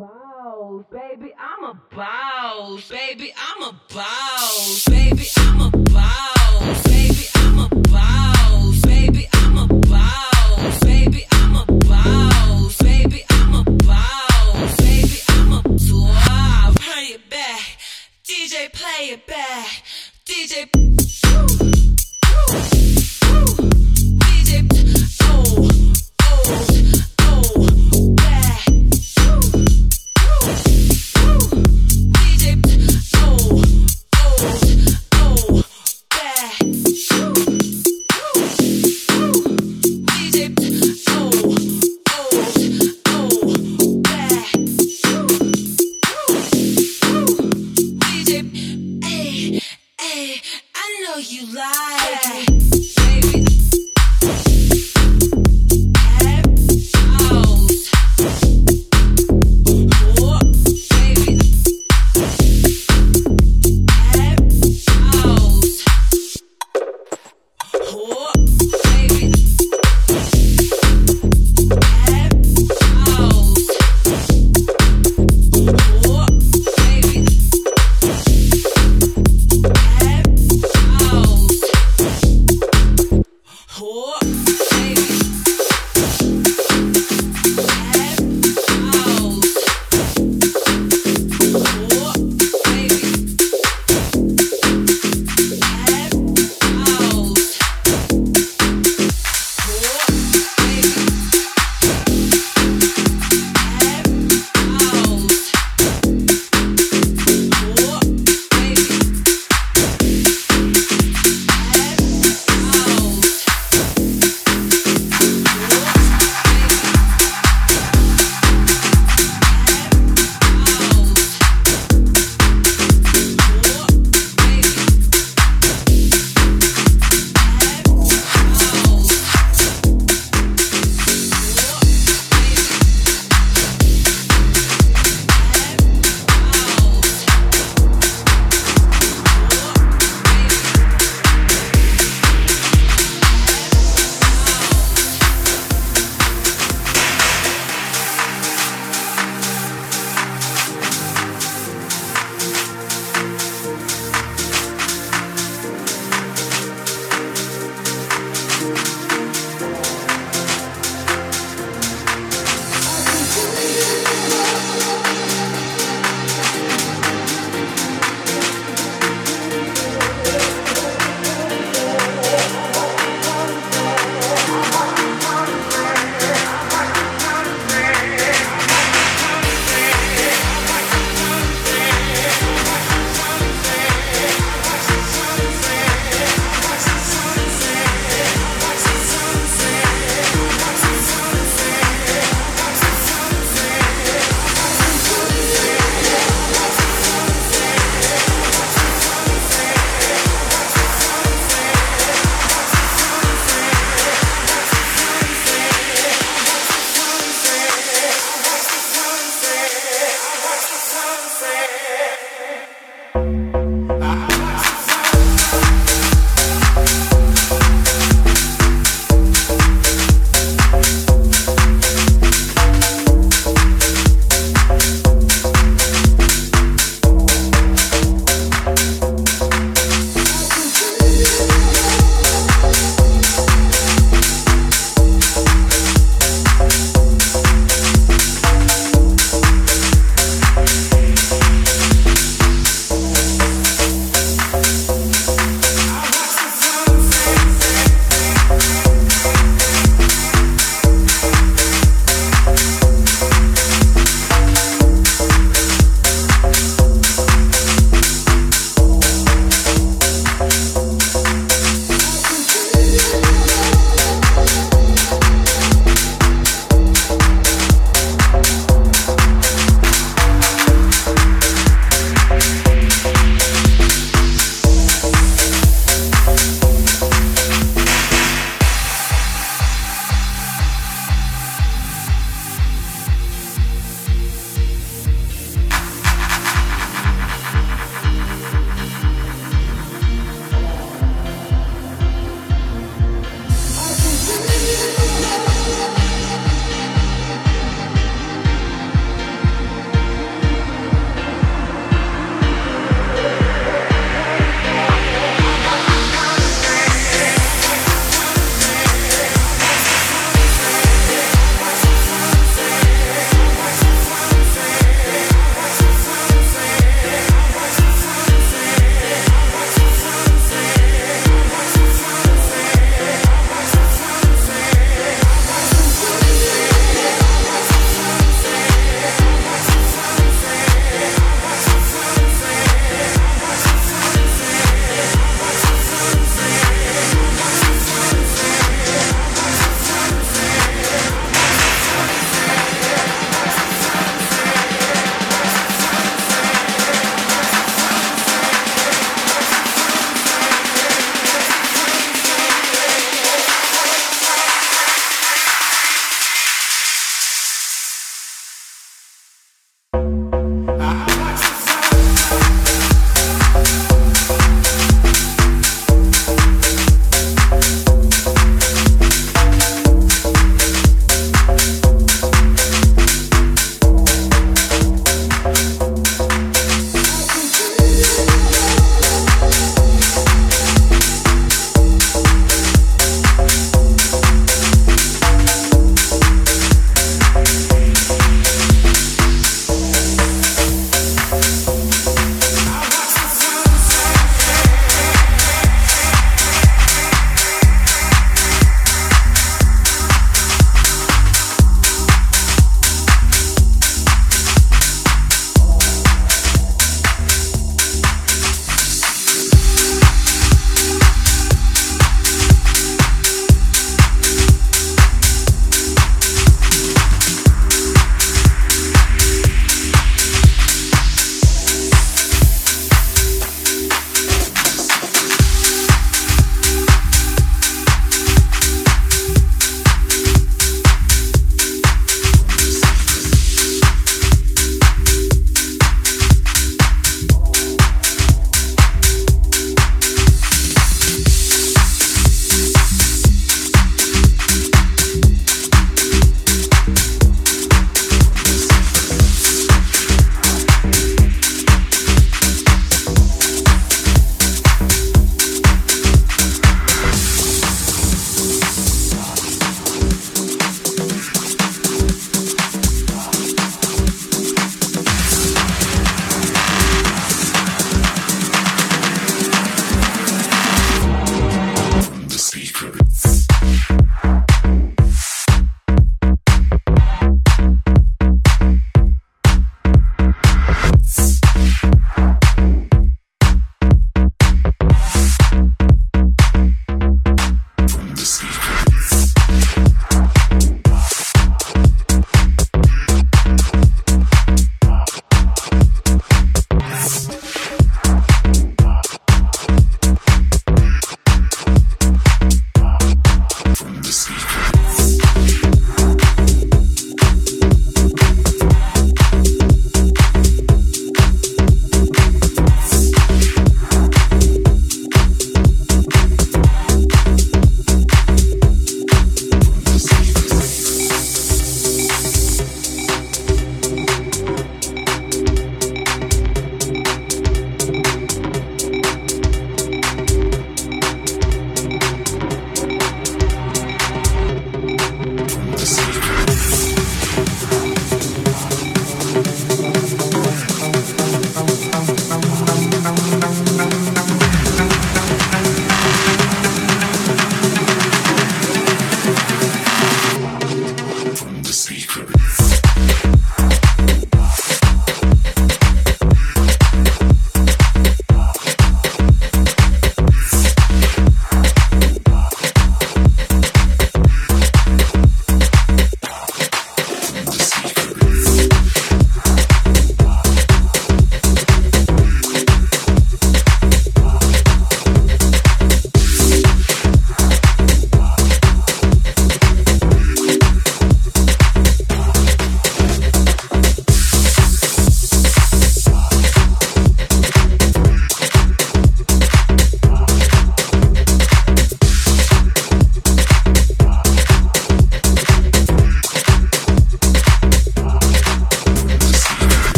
boss, baby. I'm a boss, baby. I'm a boss. Baby.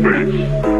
bitch.